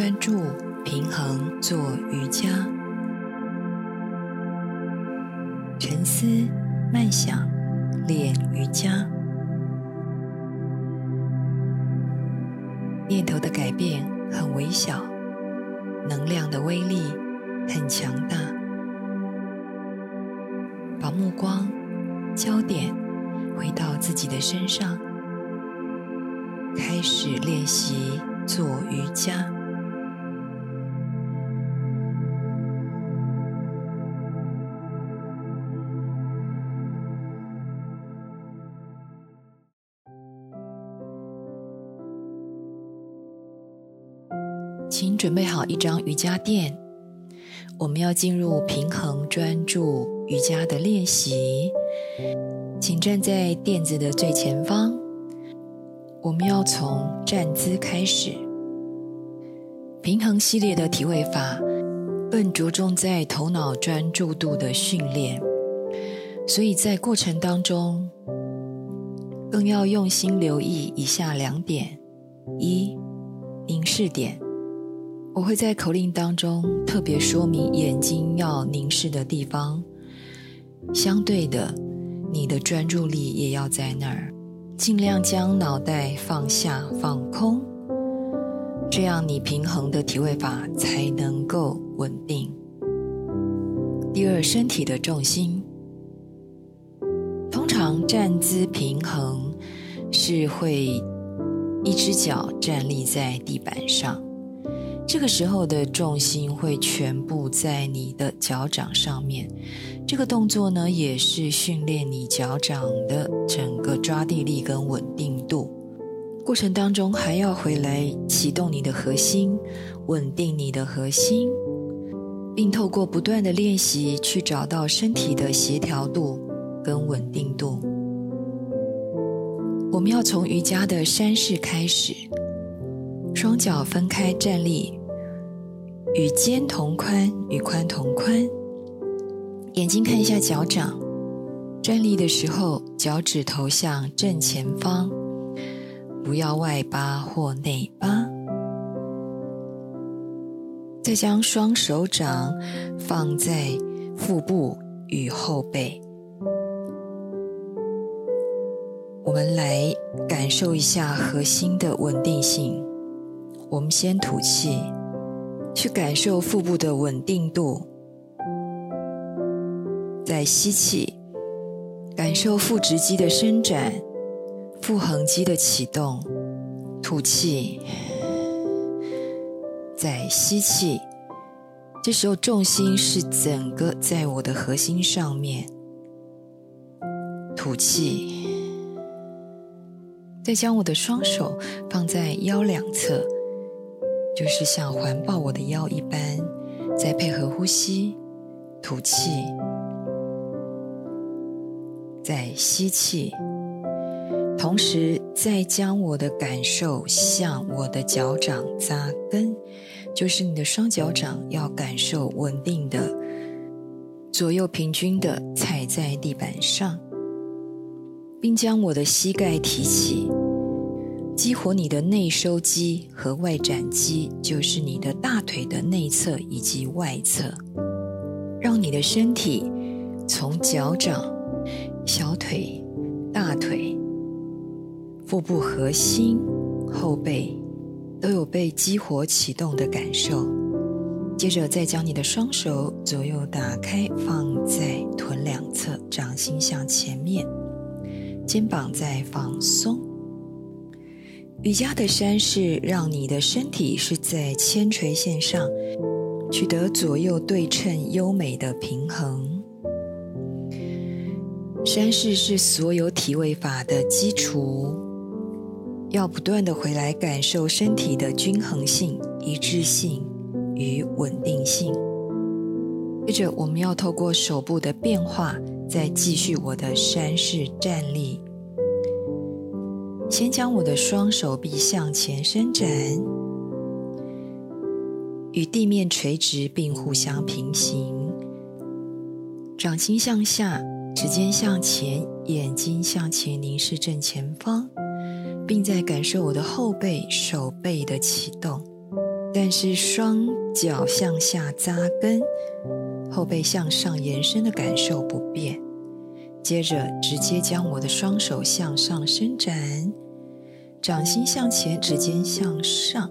专注、平衡做瑜伽，沉思、慢想练瑜伽，念头的改变很微小，能量的威力很强大。把目光、焦点回到自己的身上，开始练习。做瑜伽，准备好一张瑜伽垫，我们要进入平衡专注瑜伽的练习。请站在垫子的最前方。我们要从站姿开始。平衡系列的体位法更着重在头脑专注度的训练，所以在过程当中更要用心留意以下两点：一、凝视点，我会在口令当中特别说明眼睛要凝视的地方，相对的，你的专注力也要在那儿。尽量将脑袋放下、放空，这样你平衡的体位法才能够稳定。第二，身体的重心，通常站姿平衡是会一只脚站立在地板上，这个时候的重心会全部在你的脚掌上面。这个动作呢，也是训练你脚掌的整个抓地力跟稳定度。过程当中还要回来启动你的核心，稳定你的核心，并透过不断的练习去找到身体的协调度跟稳定度。我们要从瑜伽的山式开始，双脚分开站立，与肩同宽，与髋同宽。眼睛看一下脚掌，站立的时候脚趾头向正前方，不要外八或内八。再将双手掌放在腹部与后背，我们来感受一下核心的稳定性。我们先吐气，去感受腹部的稳定度。再吸气，感受腹直肌的伸展，腹横肌的启动。吐气，再吸气。这时候重心是整个在我的核心上面。吐气，再将我的双手放在腰两侧，就是像环抱我的腰一般。再配合呼吸，吐气。再吸气，同时再将我的感受向我的脚掌扎根，就是你的双脚掌要感受稳定的，左右平均的踩在地板上，并将我的膝盖提起，激活你的内收肌和外展肌，就是你的大腿的内侧以及外侧，让你的身体从脚掌。小腿、大腿、腹部核心、后背都有被激活启动的感受。接着，再将你的双手左右打开，放在臀两侧，掌心向前面，肩膀在放松。瑜伽的山式让你的身体是在铅垂线上，取得左右对称、优美的平衡。山式是所有体位法的基础，要不断的回来感受身体的均衡性、一致性与稳定性。接着，我们要透过手部的变化，再继续我的山式站立。先将我的双手臂向前伸展，与地面垂直并互相平行，掌心向下。指尖向前，眼睛向前凝视正前方，并在感受我的后背、手背的启动。但是双脚向下扎根，后背向上延伸的感受不变。接着，直接将我的双手向上伸展，掌心向前，指尖向上，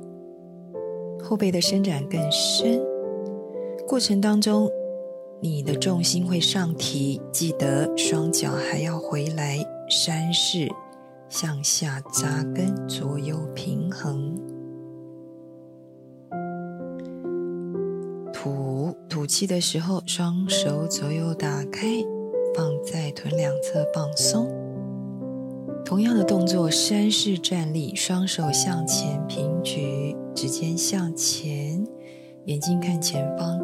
后背的伸展更深。过程当中，你的重心会上提，记得双脚还要回来，山式向下扎根，左右平衡。吐吐气的时候，双手左右打开。放在臀两侧放松，同样的动作，山式站立，双手向前平举，指尖向前，眼睛看前方，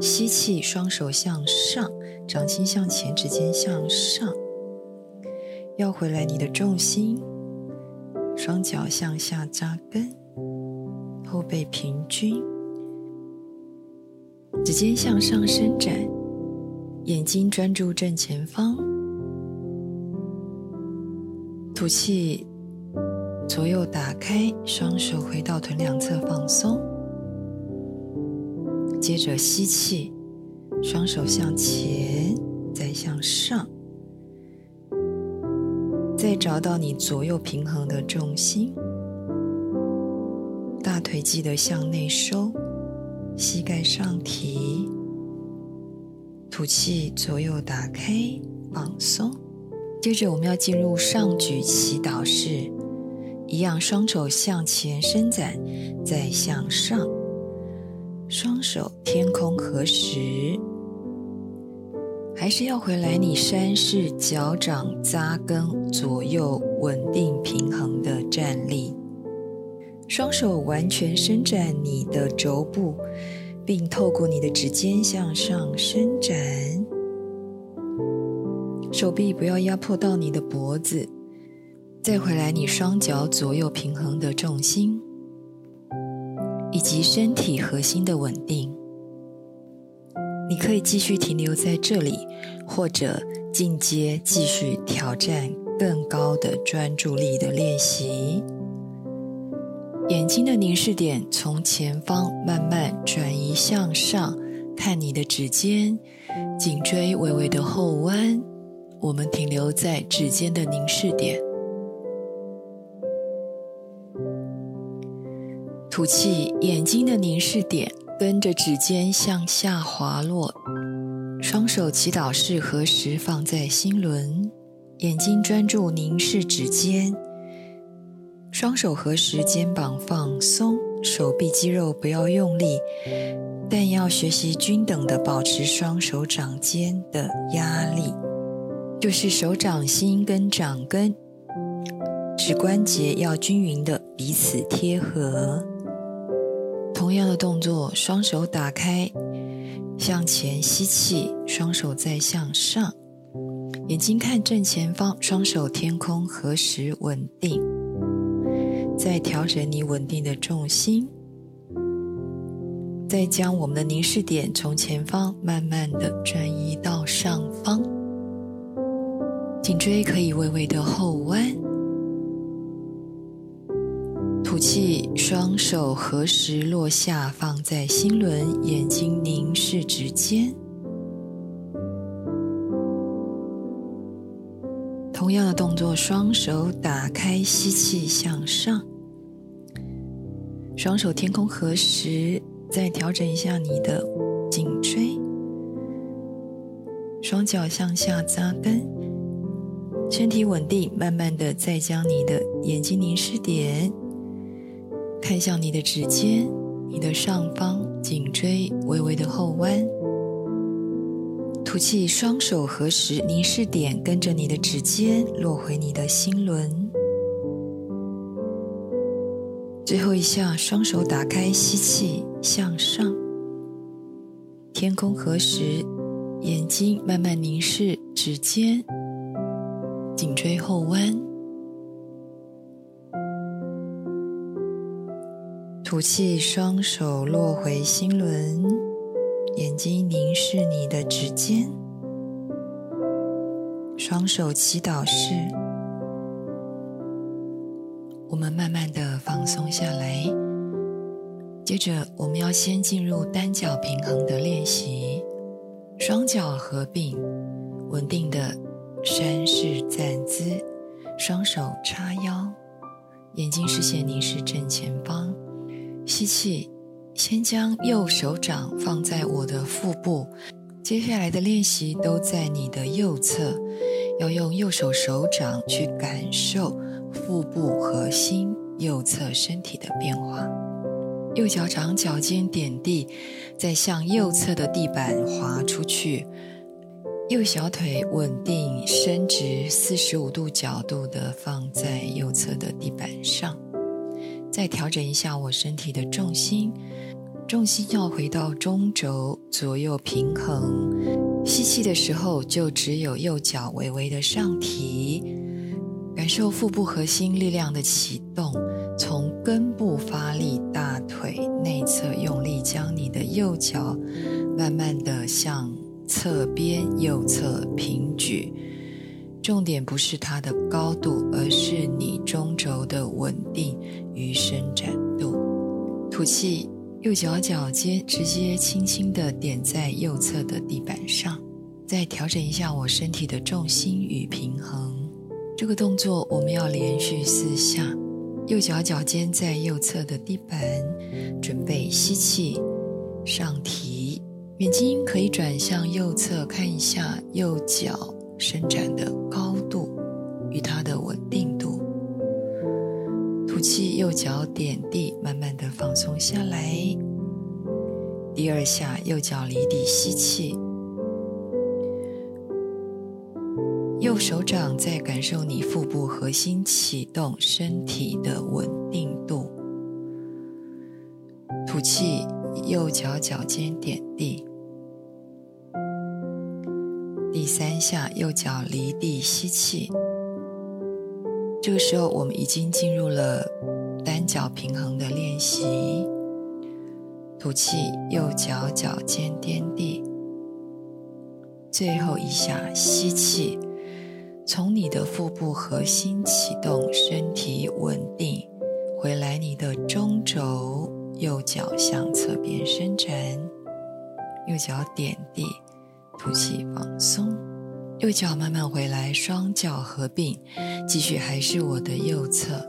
吸气，双手向上，掌心向前，指尖向上，要回来你的重心，双脚向下扎根，后背平均，指尖向上伸展。眼睛专注正前方，吐气，左右打开，双手回到臀两侧放松。接着吸气，双手向前，再向上，再找到你左右平衡的重心。大腿记得向内收，膝盖上提。吐气，左右打开，放松。接着，我们要进入上举祈祷式，一样，双手向前伸展，再向上，双手天空合十，还是要回来。你山式脚掌扎根，左右稳定平衡的站立，双手完全伸展你的肘部。并透过你的指尖向上伸展，手臂不要压迫到你的脖子，再回来你双脚左右平衡的重心，以及身体核心的稳定。你可以继续停留在这里，或者进阶继续挑战更高的专注力的练习。眼睛的凝视点从前方慢慢转移向上，看你的指尖，颈椎微微的后弯。我们停留在指尖的凝视点。吐气，眼睛的凝视点跟着指尖向下滑落。双手祈祷式合十放在心轮，眼睛专注凝视指尖。双手合十，肩膀放松，手臂肌肉不要用力，但要学习均等的保持双手掌间的压力，就是手掌心跟掌根指关节要均匀的彼此贴合。同样的动作，双手打开，向前吸气，双手再向上，眼睛看正前方，双手天空合十稳定。再调整你稳定的重心，再将我们的凝视点从前方慢慢的转移到上方，颈椎可以微微的后弯，吐气，双手合十落下，放在心轮，眼睛凝视指尖。同样的动作，双手打开，吸气向上，双手天空合十，再调整一下你的颈椎，双脚向下扎根，身体稳定，慢慢的再将你的眼睛凝视点看向你的指尖，你的上方，颈椎微微的后弯。吐气，双手合十，凝视点跟着你的指尖落回你的心轮。最后一下，双手打开，吸气向上，天空合十，眼睛慢慢凝视指尖，颈椎后弯。吐气，双手落回心轮。眼睛凝视你的指尖，双手祈祷式，我们慢慢的放松下来，接着，我们要先进入单脚平衡的练习，双脚合并，稳定的山式站姿，双手叉腰，眼睛视线凝视正前方。吸气，先将右手掌放在我的腹部。接下来的练习都在你的右侧，要用右手手掌去感受腹部核心右侧身体的变化。右脚掌脚尖点地，再向右侧的地板滑出去。右小腿稳定伸直，四十五度角度的放在右侧的地板上。再调整一下我身体的重心。重心要回到中轴，左右平衡。吸气的时候，就只有右脚微微的上提，感受腹部核心力量的启动，从根部发力，大腿内侧用力，将你的右脚慢慢的向侧边右侧平举。重点不是它的高度，而是你中轴的稳定与伸展度。吐气。右脚脚尖直接轻轻地点在右侧的地板上，再调整一下我身体的重心与平衡。这个动作我们要连续四下。右脚脚尖在右侧的地板，准备吸气，上提，眼睛可以转向右侧看一下右脚伸展的高度与它的。吐气，右脚点地，慢慢的放松下来。第二下，右脚离地，吸气。右手掌在感受你腹部核心启动，身体的稳定度。吐气，右脚脚尖点地。第三下，右脚离地，吸气。这个时候，我们已经进入了单脚平衡的练习。吐气，右脚脚尖点地。最后一下，吸气，从你的腹部核心启动，身体稳定，回来你的中轴，右脚向侧边伸展，右脚点地，吐气放松。右脚慢慢回来，双脚合并，继续还是我的右侧，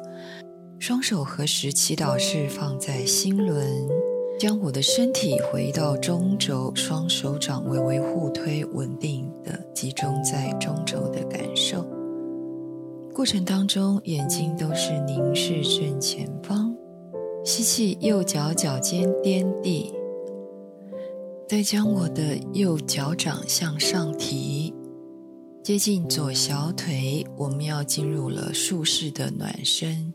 双手合十，祈祷式放在心轮，将我的身体回到中轴，双手掌微微互推，稳定的集中在中轴的感受。过程当中，眼睛都是凝视正前方，吸气，右脚脚尖掂地，再将我的右脚掌向上提。接近左小腿，我们要进入了竖式的暖身。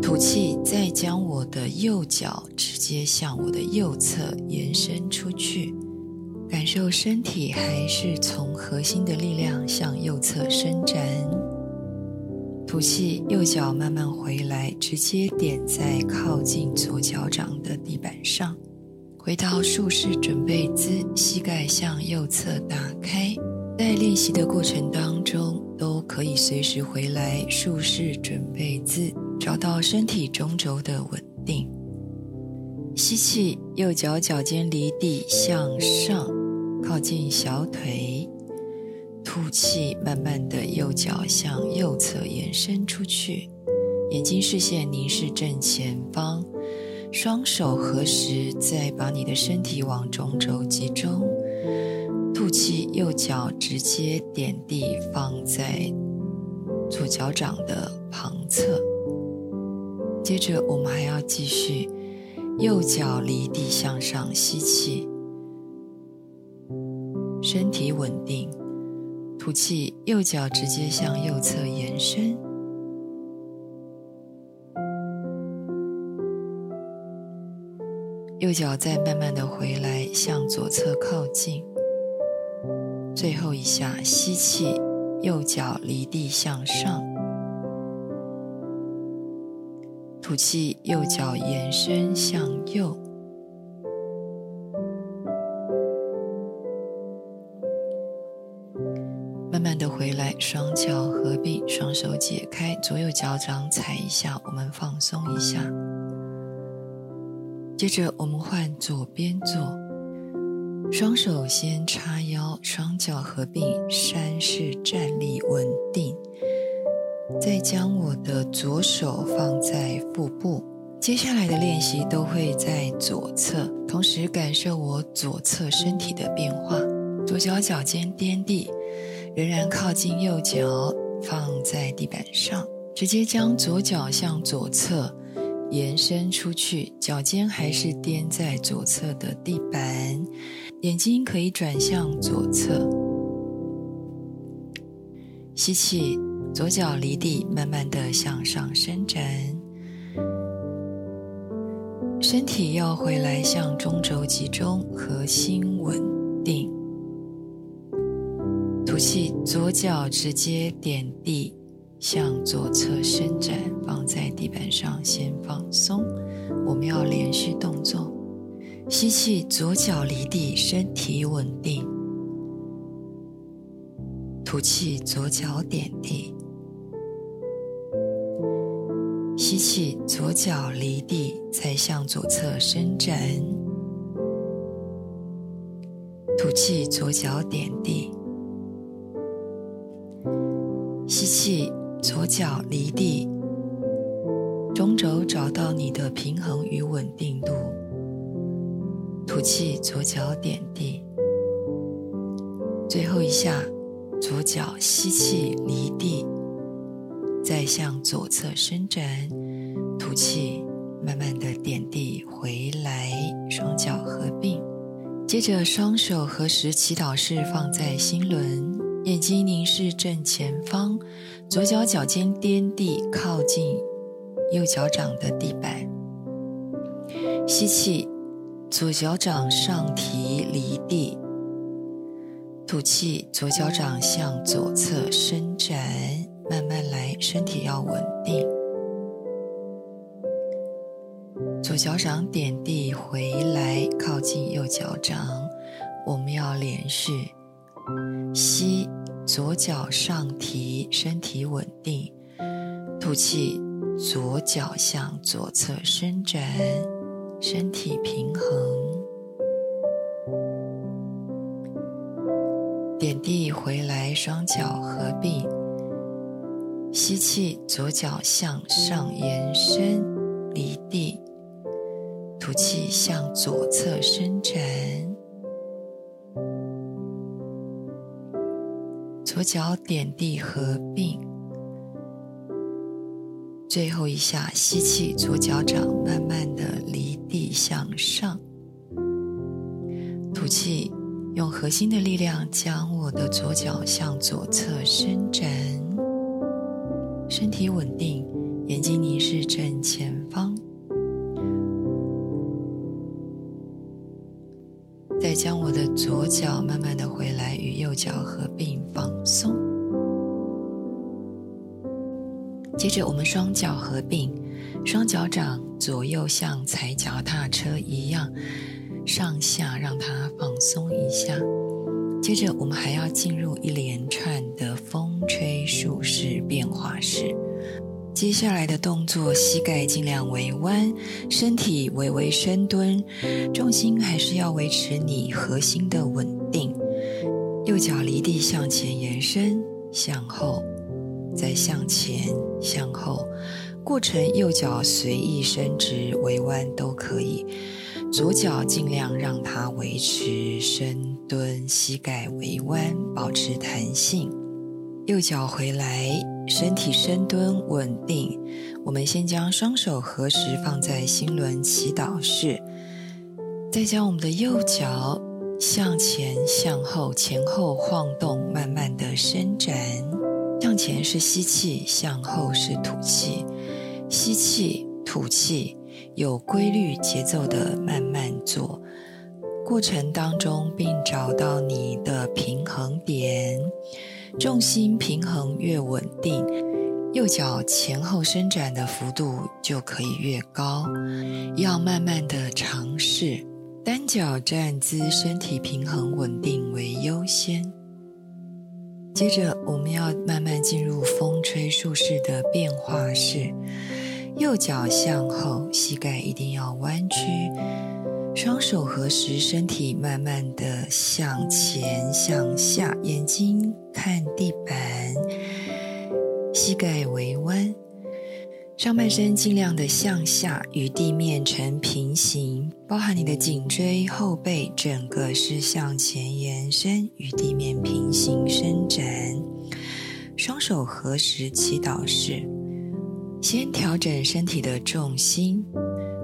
吐气，再将我的右脚直接向我的右侧延伸出去，感受身体还是从核心的力量向右侧伸展。吐气，右脚慢慢回来，直接点在靠近左脚掌的地板上，回到竖式准备姿，膝盖向右侧打开。在练习的过程当中，都可以随时回来竖式准备姿，找到身体中轴的稳定。吸气，右脚脚尖离地向上，靠近小腿。吐气，慢慢的右脚向右侧延伸出去，眼睛视线凝视正前方，双手合十，再把你的身体往中轴集中。吸，右脚直接点地，放在左脚掌的旁侧。接着，我们还要继续，右脚离地向上吸气，身体稳定。吐气，右脚直接向右侧延伸，右脚再慢慢的回来，向左侧靠近。最后一下，吸气，右脚离地向上；吐气，右脚延伸向右。慢慢的回来，双脚合并，双手解开，左右脚掌踩一下，我们放松一下。接着我们换左边坐，双手先叉腰，双脚合并，山式站立稳定。再将我的左手放在腹部。接下来的练习都会在左侧，同时感受我左侧身体的变化。左脚脚尖掂地，仍然靠近右脚，放在地板上，直接将左脚向左侧。延伸出去，脚尖还是掂在左侧的地板，眼睛可以转向左侧。吸气，左脚离地，慢慢的向上伸展，身体要回来向中轴集中，核心稳定。吐气，左脚直接点地。向左侧伸展，放在地板上，先放松。我们要连续动作。吸气，左脚离地，身体稳定。吐气，左脚点地。吸气，左脚离地，再向左侧伸展。吐气，左脚点地。吸气。左脚离地，中轴找到你的平衡与稳定度。吐气，左脚点地。最后一下，左脚吸气离地，再向左侧伸展。吐气，慢慢的点地回来，双脚合并。接着双手合十祈祷式放在心轮。眼睛凝视正前方，左脚脚尖掂地，靠近右脚掌的地板。吸气，左脚掌上提离地。吐气，左脚掌向左侧伸展，慢慢来，身体要稳定。左脚掌点地回来，靠近右脚掌。我们要连续。吸，左脚上提，身体稳定。吐气，左脚向左侧伸展，身体平衡。点地回来，双脚合并。吸气，左脚向上延伸，离地。吐气，向左侧伸展。左脚点地合并，最后一下吸气，左脚掌慢慢的离地向上，吐气，用核心的力量将我的左脚向左侧伸展，身体稳定，眼睛凝视正前方。再将我的左脚慢慢的回来，与右脚合并放松。接着我们双脚合并，双脚掌左右像踩脚踏车一样上下让它放松一下。接着我们还要进入一连串的风吹树式变化式。接下来的动作，膝盖尽量微弯，身体微微深蹲，重心还是要维持你核心的稳定。右脚离地向前延伸，向后，再向前，向后。过程右脚随意伸直、微弯都可以。左脚尽量让它维持深蹲，膝盖微弯，保持弹性。右脚回来。身体深蹲稳定，我们先将双手合十放在心轮祈祷式，再将我们的右脚向前、向后、前后晃动，慢慢的伸展。向前是吸气，向后是吐气，吸气、吐气，有规律节奏的慢慢做。过程当中，并找到你的平衡点。重心平衡越稳定，右脚前后伸展的幅度就可以越高。要慢慢的尝试单脚站姿，身体平衡稳定为优先。接着，我们要慢慢进入风吹树式的变化式。右脚向后，膝盖一定要弯曲，双手合十，身体慢慢的向前向下，眼睛看地板，膝盖微弯。上半身尽量的向下，与地面呈平行，包含你的颈椎、后背，整个是向前延伸，与地面平行伸展。双手合十，祈祷式。先调整身体的重心，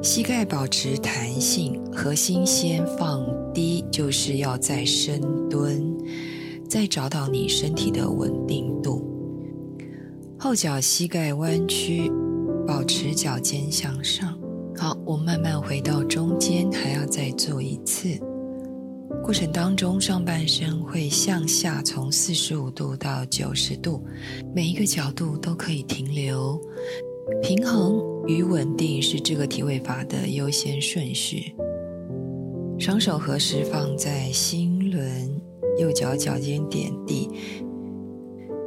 膝盖保持弹性，核心先放低，就是要再深蹲，再找到你身体的稳定度。后脚膝盖弯曲。保持脚尖向上，好，我慢慢回到中间，还要再做一次。过程当中，上半身会向下从四十五度到九十度，每一个角度都可以停留。平衡与稳定是这个体位法的优先顺序。双手合十放在心轮，右脚脚尖点地，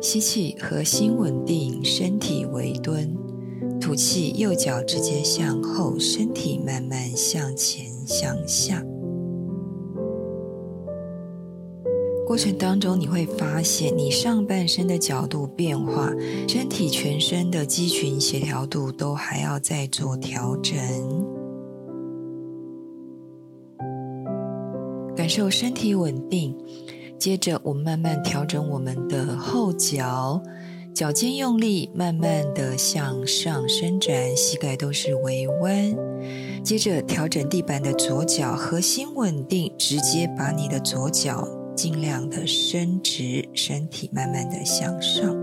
吸气，核心稳定，身体微蹲。吐气，右脚直接向后，身体慢慢向前向下。过程当中，你会发现你上半身的角度变化，身体全身的肌群协调度都还要再做调整。感受身体稳定，接着我们慢慢调整我们的后脚。脚尖用力，慢慢的向上伸展，膝盖都是微弯。接着调整地板的左脚，核心稳定，直接把你的左脚尽量的伸直，身体慢慢的向上。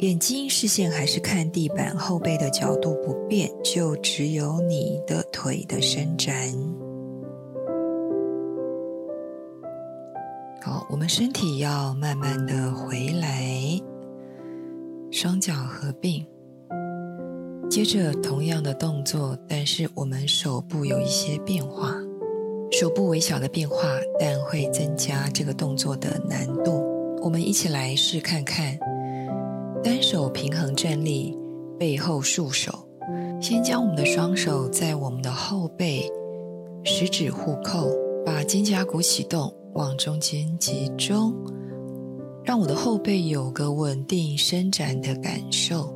眼睛视线还是看地板，后背的角度不变，就只有你的腿的伸展。好，我们身体要慢慢的回来。双脚合并，接着同样的动作，但是我们手部有一些变化，手部微小的变化，但会增加这个动作的难度。我们一起来试看看，单手平衡站立，背后束手，先将我们的双手在我们的后背，食指互扣，把肩胛骨启动，往中间集中。让我的后背有个稳定伸展的感受，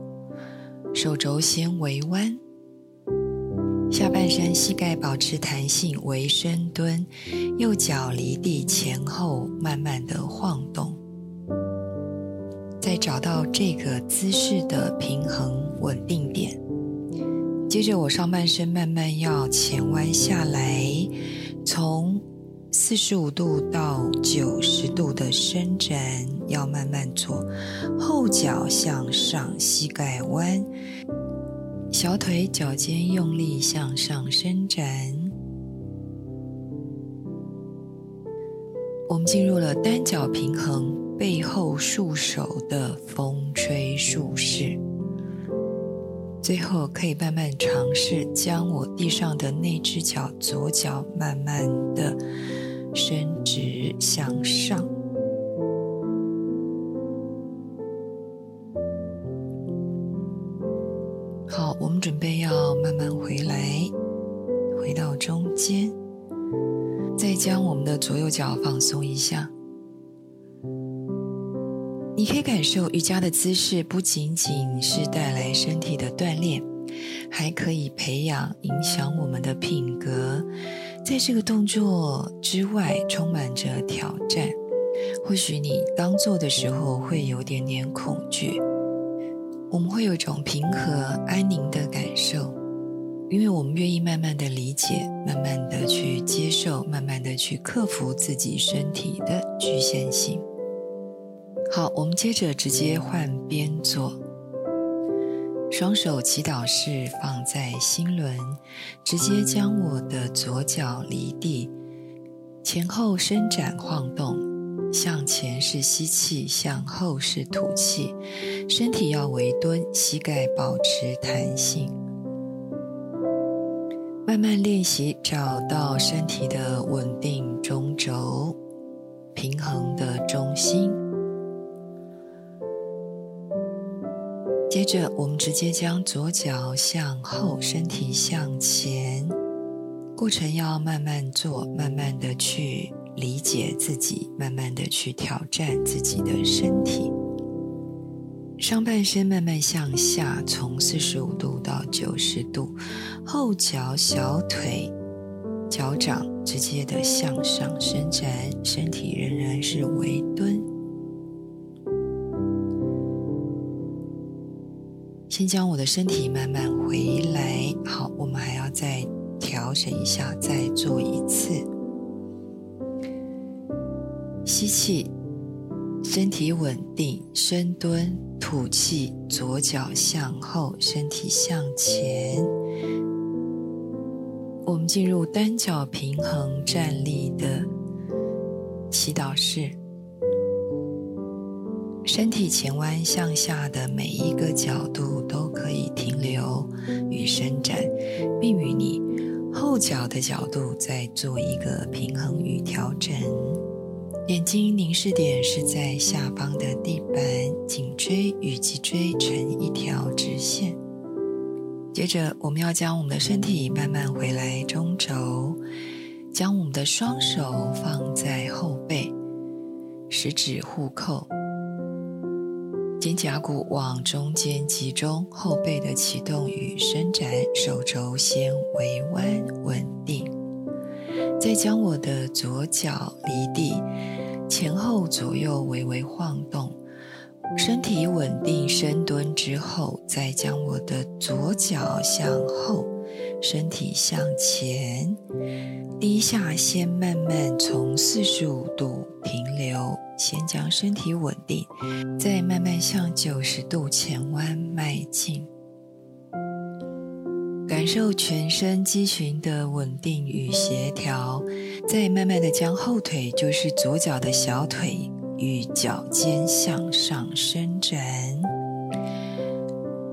手肘先微弯，下半身膝盖保持弹性，微深蹲，右脚离地前后慢慢的晃动，再找到这个姿势的平衡稳定点。接着我上半身慢慢要前弯下来，从。四十五度到九十度的伸展要慢慢做，后脚向上，膝盖弯，小腿脚尖用力向上伸展。我们进入了单脚平衡背后束手的风吹树式。最后可以慢慢尝试将我地上的那只脚左脚慢慢的。伸直向上，好，我们准备要慢慢回来，回到中间，再将我们的左右脚放松一下。你可以感受瑜伽的姿势不仅仅是带来身体的锻炼，还可以培养影响我们的品格。在这个动作之外，充满着挑战。或许你刚做的时候会有点点恐惧，我们会有一种平和安宁的感受，因为我们愿意慢慢的理解，慢慢的去接受，慢慢的去克服自己身体的局限性。好，我们接着直接换边做。双手祈祷式放在心轮，直接将我的左脚离地，前后伸展晃动，向前是吸气，向后是吐气，身体要微蹲，膝盖保持弹性，慢慢练习找到身体的稳定中轴，平衡的中心。接着，我们直接将左脚向后，身体向前。过程要慢慢做，慢慢的去理解自己，慢慢的去挑战自己的身体。上半身慢慢向下，从四十五度到九十度，后脚、小腿、脚掌直接的向上伸展，身体仍然是微蹲。先将我的身体慢慢回来，好，我们还要再调整一下，再做一次。吸气，身体稳定，深蹲，吐气，左脚向后，身体向前。我们进入单脚平衡站立的祈祷式。身体前弯向下的每一个角度都可以停留与伸展，并与你后脚的角度再做一个平衡与调整。眼睛凝视点是在下方的地板，颈椎与脊椎成一条直线。接着，我们要将我们的身体慢慢回来中轴，将我们的双手放在后背，食指互扣。肩胛骨往中间集中，后背的启动与伸展，手肘先微弯稳定，再将我的左脚离地，前后左右微微晃动，身体稳定深蹲之后，再将我的左脚向后，身体向前，低下，先慢慢从四十五度停留。先将身体稳定，再慢慢向九十度前弯迈进，感受全身肌群的稳定与协调。再慢慢的将后腿，就是左脚的小腿与脚尖向上伸展，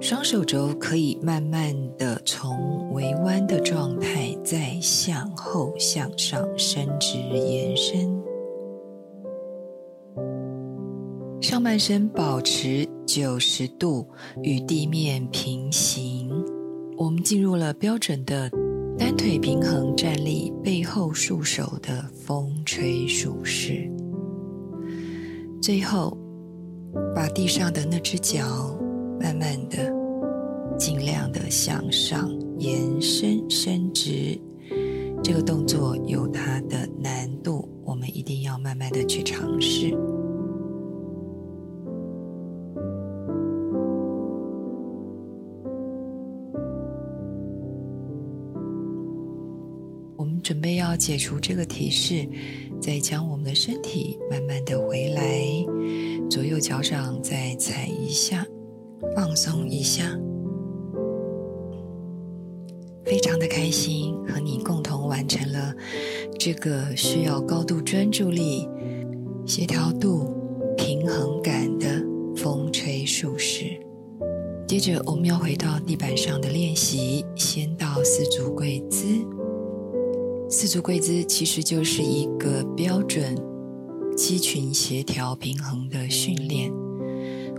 双手肘可以慢慢的从微弯的状态再向后向上伸直延伸。上半身保持九十度与地面平行，我们进入了标准的单腿平衡站立、背后束手的风吹树式。最后，把地上的那只脚慢慢的、尽量的向上延伸伸直。这个动作有它的难度，我们一定要慢慢的去尝试。我们准备要解除这个提示，再将我们的身体慢慢的回来，左右脚掌再踩一下，放松一下。非常的开心和你共同完成了这个需要高度专注力、协调度、平衡感的风吹树式。接着我们要回到地板上的练习，先到四足跪姿。四足跪姿其实就是一个标准肌群协调平衡的训练。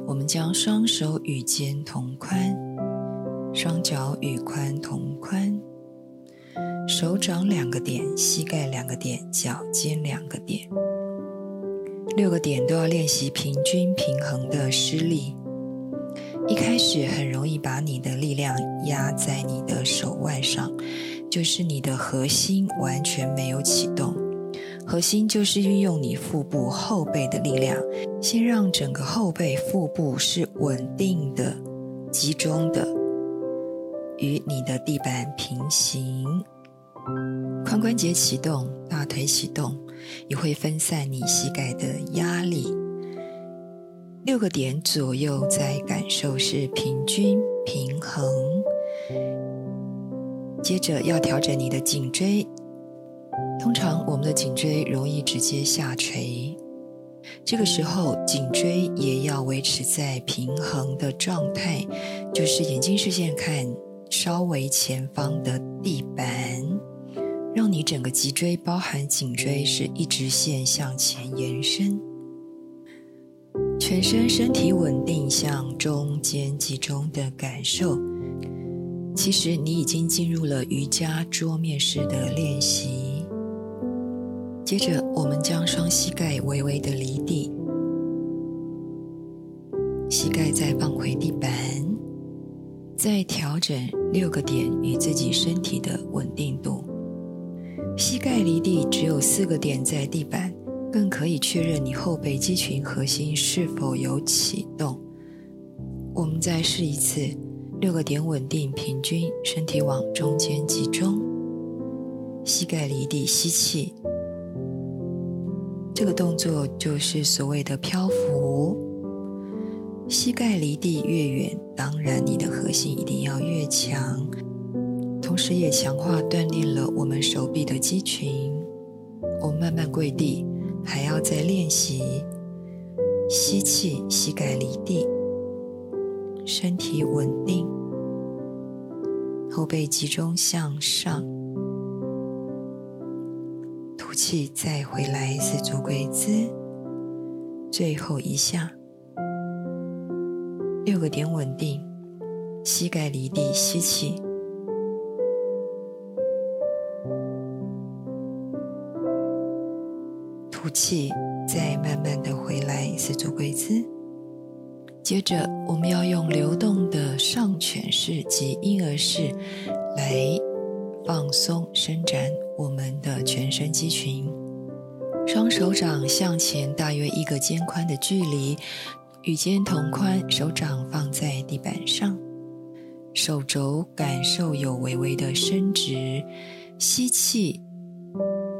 我们将双手与肩同宽，双脚与髋同宽，手掌两个点，膝盖两个点，脚尖两个点，六个点都要练习平均平衡的施力。一开始很容易把你的力量压在你的手腕上。就是你的核心完全没有启动，核心就是运用你腹部后背的力量，先让整个后背腹部是稳定的、集中的，与你的地板平行，髋关节启动，大腿启动，也会分散你膝盖的压力。六个点左右，在感受是平均平衡。接着要调整你的颈椎，通常我们的颈椎容易直接下垂，这个时候颈椎也要维持在平衡的状态，就是眼睛视线看稍微前方的地板，让你整个脊椎包含颈椎是一直线向前延伸。全身身体稳定向中间集中的感受。其实你已经进入了瑜伽桌面式的练习。接着，我们将双膝盖微微的离地，膝盖再放回地板，再调整六个点与自己身体的稳定度。膝盖离地只有四个点在地板，更可以确认你后背肌群核心是否有启动。我们再试一次。六个点稳定，平均，身体往中间集中，膝盖离地，吸气。这个动作就是所谓的漂浮。膝盖离地越远，当然你的核心一定要越强，同时也强化锻炼了我们手臂的肌群。我慢慢跪地，还要再练习。吸气，膝盖离地。身体稳定，后背集中向上，吐气，再回来四足跪姿，最后一下，六个点稳定，膝盖离地，吸气，吐气，再慢慢的回来四足跪姿。接着，我们要用流动的上犬式及婴儿式来放松、伸展我们的全身肌群。双手掌向前大约一个肩宽的距离，与肩同宽，手掌放在地板上，手肘感受有微微的伸直。吸气，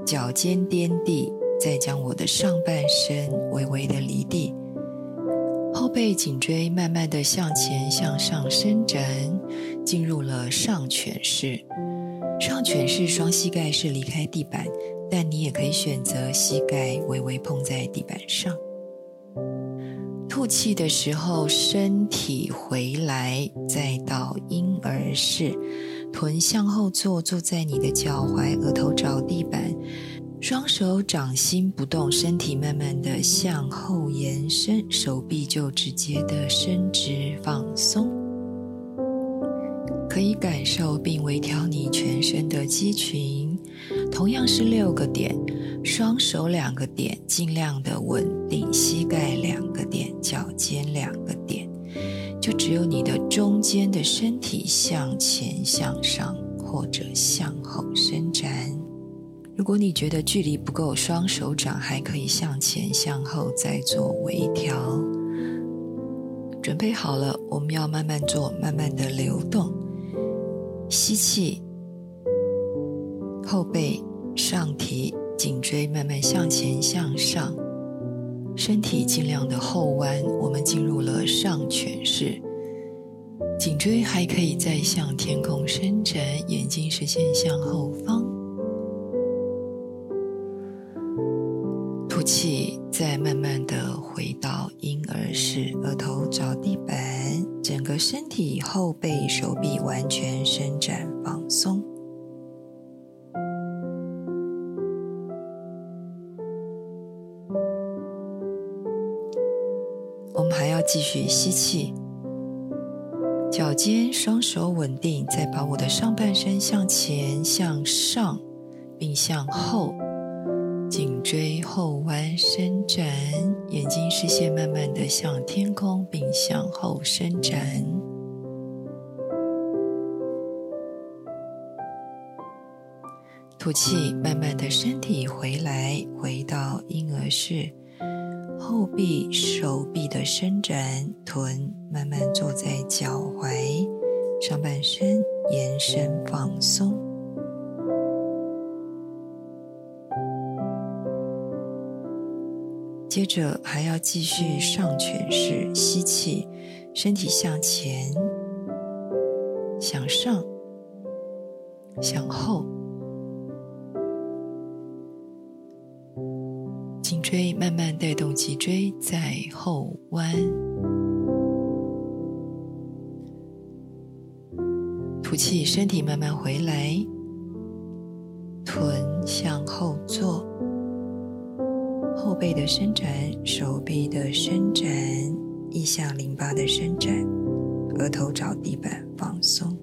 脚尖掂地，再将我的上半身微微的离地。后背颈椎慢慢的向前向上伸展，进入了上犬式。上犬式双膝盖是离开地板，但你也可以选择膝盖微微碰在地板上。吐气的时候，身体回来，再到婴儿式，臀向后坐，坐在你的脚踝，额头着地板。双手掌心不动，身体慢慢的向后延伸，手臂就直接的伸直放松，可以感受并微调你全身的肌群。同样是六个点，双手两个点，尽量的稳定，膝盖两个点，脚尖两个点，就只有你的中间的身体向前向上或者向后伸展。如果你觉得距离不够，双手掌还可以向前、向后再做微调。准备好了，我们要慢慢做，慢慢的流动。吸气，后背上提，颈椎慢慢向前向上，身体尽量的后弯。我们进入了上犬式，颈椎还可以再向天空伸展，眼睛视线向后方。再慢慢的回到婴儿式，额头着地板，整个身体后背、手臂完全伸展放松。我们还要继续吸气，脚尖双手稳定，再把我的上半身向前、向上，并向后。颈椎后弯伸展，眼睛视线慢慢的向天空，并向后伸展。吐气，慢慢的身体回来，回到婴儿式，后臂、手臂的伸展，臀慢慢坐在脚踝，上半身延伸放松。接着还要继续上犬式，吸气，身体向前、向上、向后，颈椎慢慢带动脊椎在后弯，吐气，身体慢慢回来，臀向后坐。后背的伸展，手臂的伸展，腋下淋巴的伸展，额头找地板放松。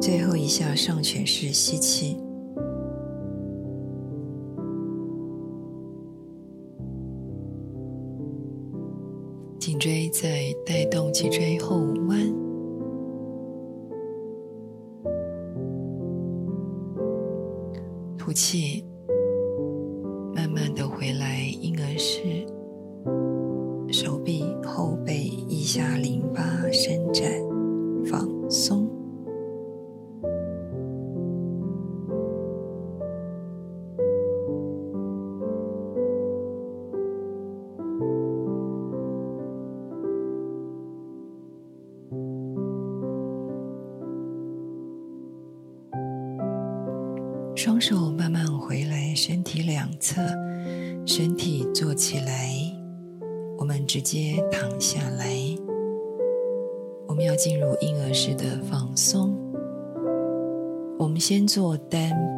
最后一下上犬式吸气，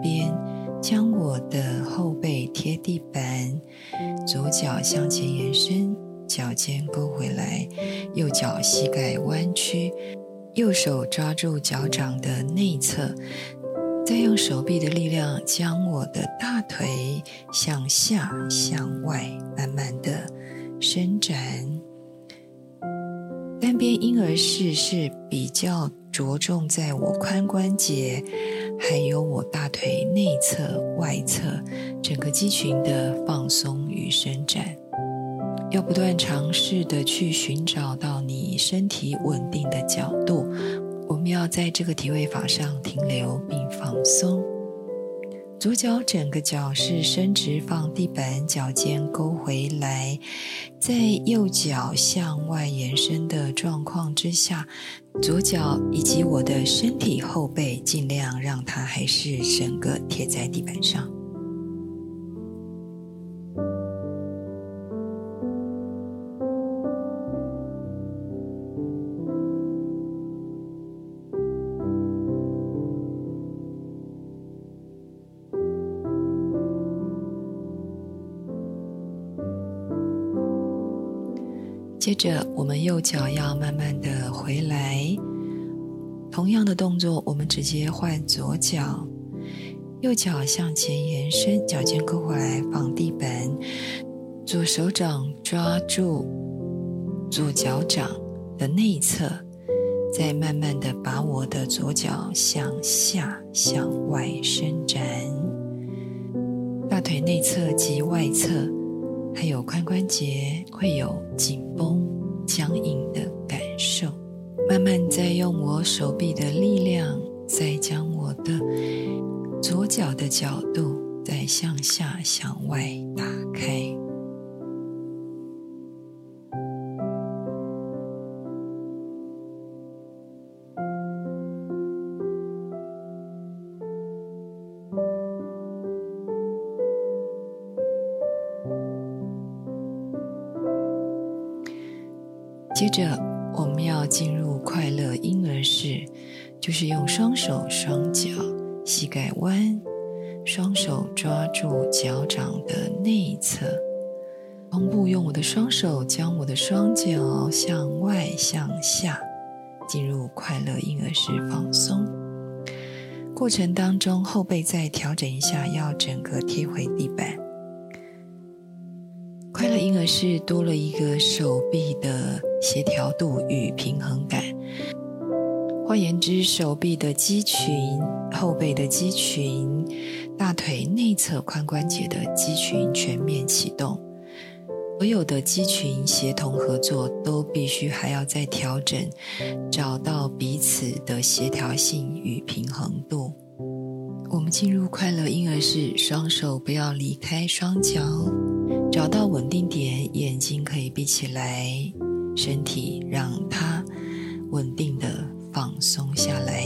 边，将我的后背贴地板，左脚向前延伸，脚尖勾回来，右脚膝盖弯曲，右手抓住脚掌的内侧。再用手臂的力量，将我的大腿向下、向外慢慢的伸展。单边婴儿式是比较着重在我髋关节，还有我大腿内侧、外侧整个肌群的放松与伸展。要不断尝试的去寻找到你身体稳定的角度。我们要在这个体位法上停留并放松，左脚整个脚是伸直放地板，脚尖勾回来，在右脚向外延伸的状况之下，左脚以及我的身体后背尽量让它还是整个贴在地板上。接着，我们右脚要慢慢的回来。同样的动作，我们直接换左脚，右脚向前延伸，脚尖勾回来放地板，左手掌抓住左脚掌的内侧，再慢慢的把我的左脚向下向外伸展，大腿内侧及外侧。还有髋关节会有紧绷、僵硬的感受。慢慢再用我手臂的力量，再将我的左脚的角度再向下、向外打开。着，我们要进入快乐婴儿式，就是用双手双脚，膝盖弯，双手抓住脚掌的内侧，同步用我的双手将我的双脚向外向下，进入快乐婴儿式放松。过程当中，后背再调整一下，要整个贴回地板。快乐婴儿式多了一个手臂的协调度与平衡感。换言之，手臂的肌群、后背的肌群、大腿内侧髋关节的肌群全面启动，所有的肌群协同合作都必须还要再调整，找到彼此的协调性与平衡度。我们进入快乐婴儿式，双手不要离开双脚。找到稳定点，眼睛可以闭起来，身体让它稳定的放松下来。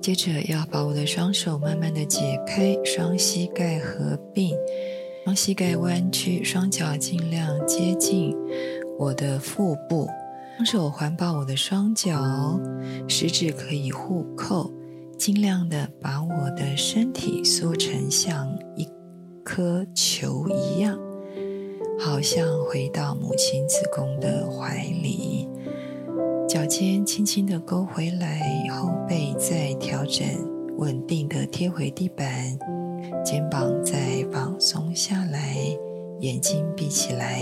接着要把我的双手慢慢的解开，双膝盖合并，双膝盖弯曲，双脚尽量接近我的腹部，双手环抱我的双脚，食指可以互扣，尽量的把我的身体缩成像一颗球一样，好像回到母亲子宫的怀里。脚尖轻轻的勾回来，后背再调整，稳定的贴回地板，肩膀再放松下来，眼睛闭起来，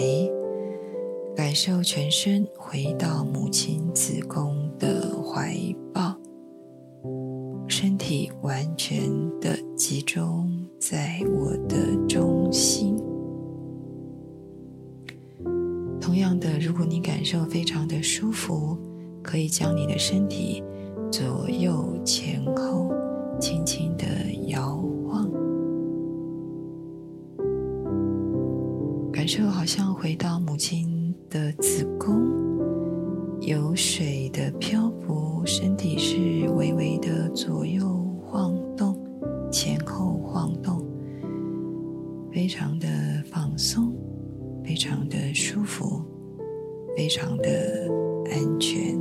感受全身回到母亲子宫的怀抱，身体完全的集中在我的中心。同样的，如果你感受非常的舒服。可以将你的身体左右前后轻轻的摇晃，感受好像回到母亲的子宫，有水的漂浮，身体是微微的左右晃动，前后晃动，非常的放松，非常的舒服，非常的安全。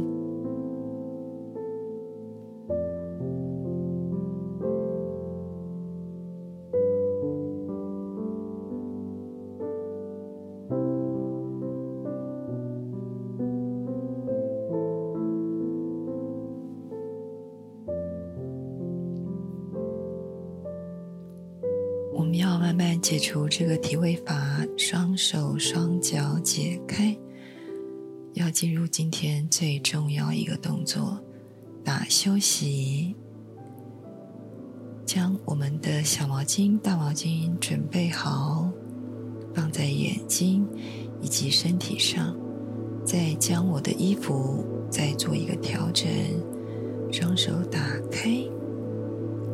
这个体位法，双手双脚解开，要进入今天最重要一个动作——打休息。将我们的小毛巾、大毛巾准备好，放在眼睛以及身体上，再将我的衣服再做一个调整，双手打开，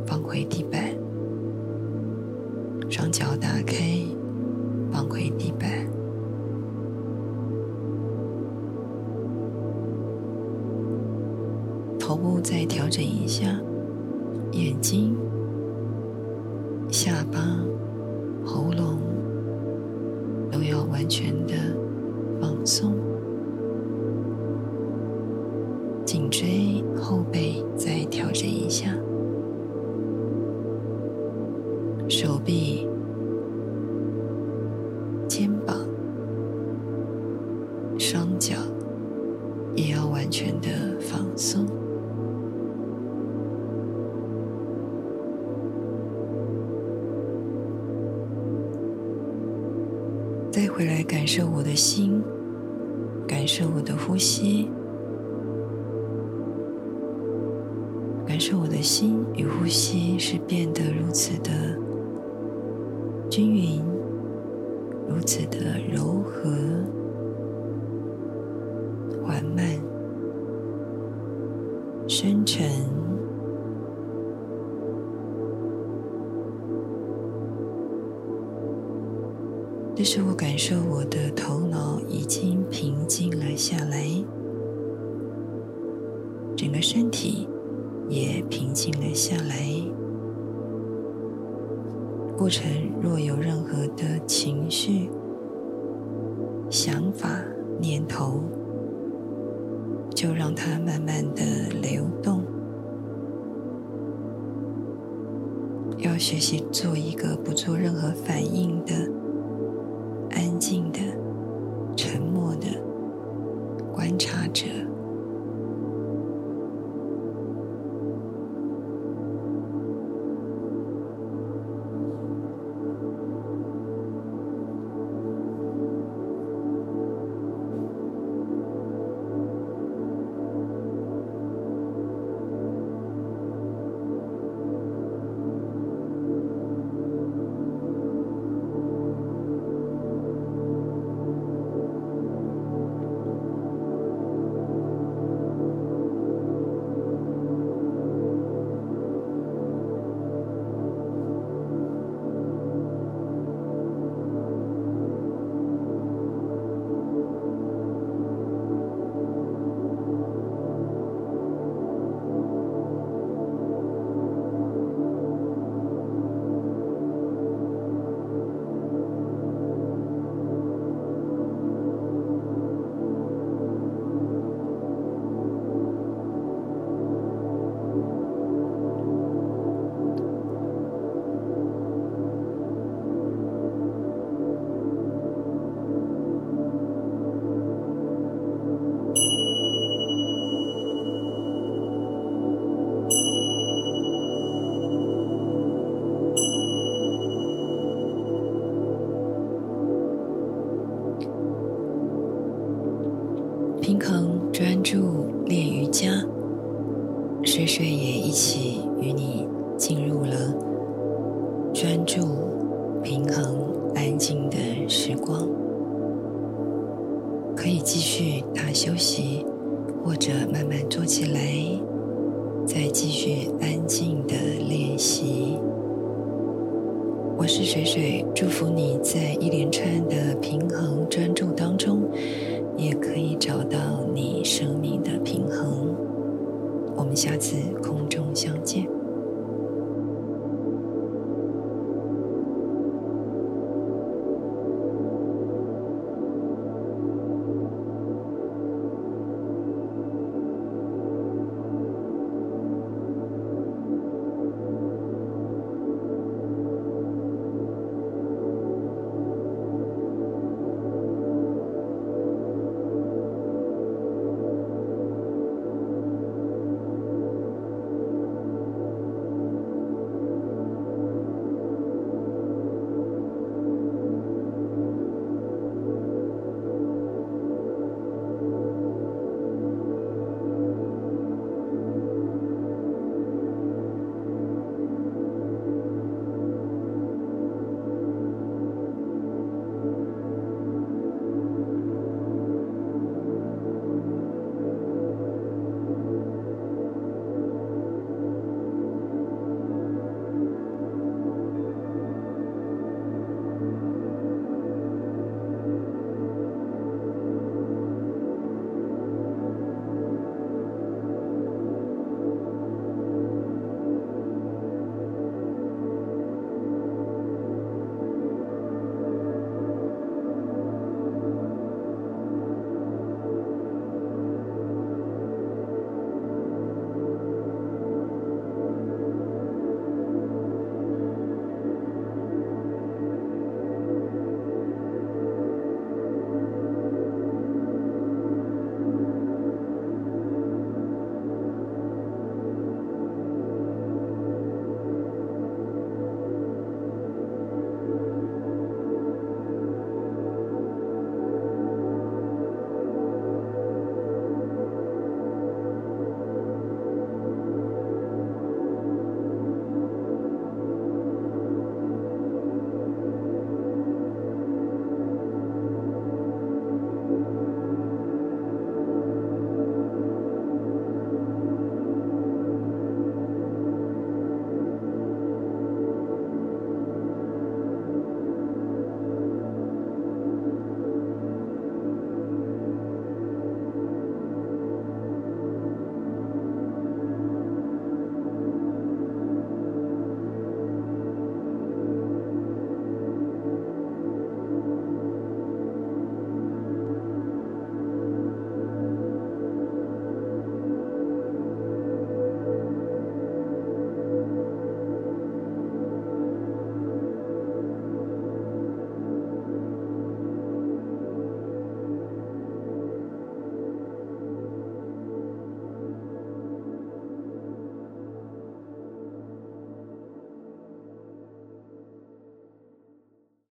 放回地板。双脚打开，再回来感受我的心，感受我的呼吸，感受我的心与呼吸是变得如此的。均匀，如此的柔这是我感受，我下次。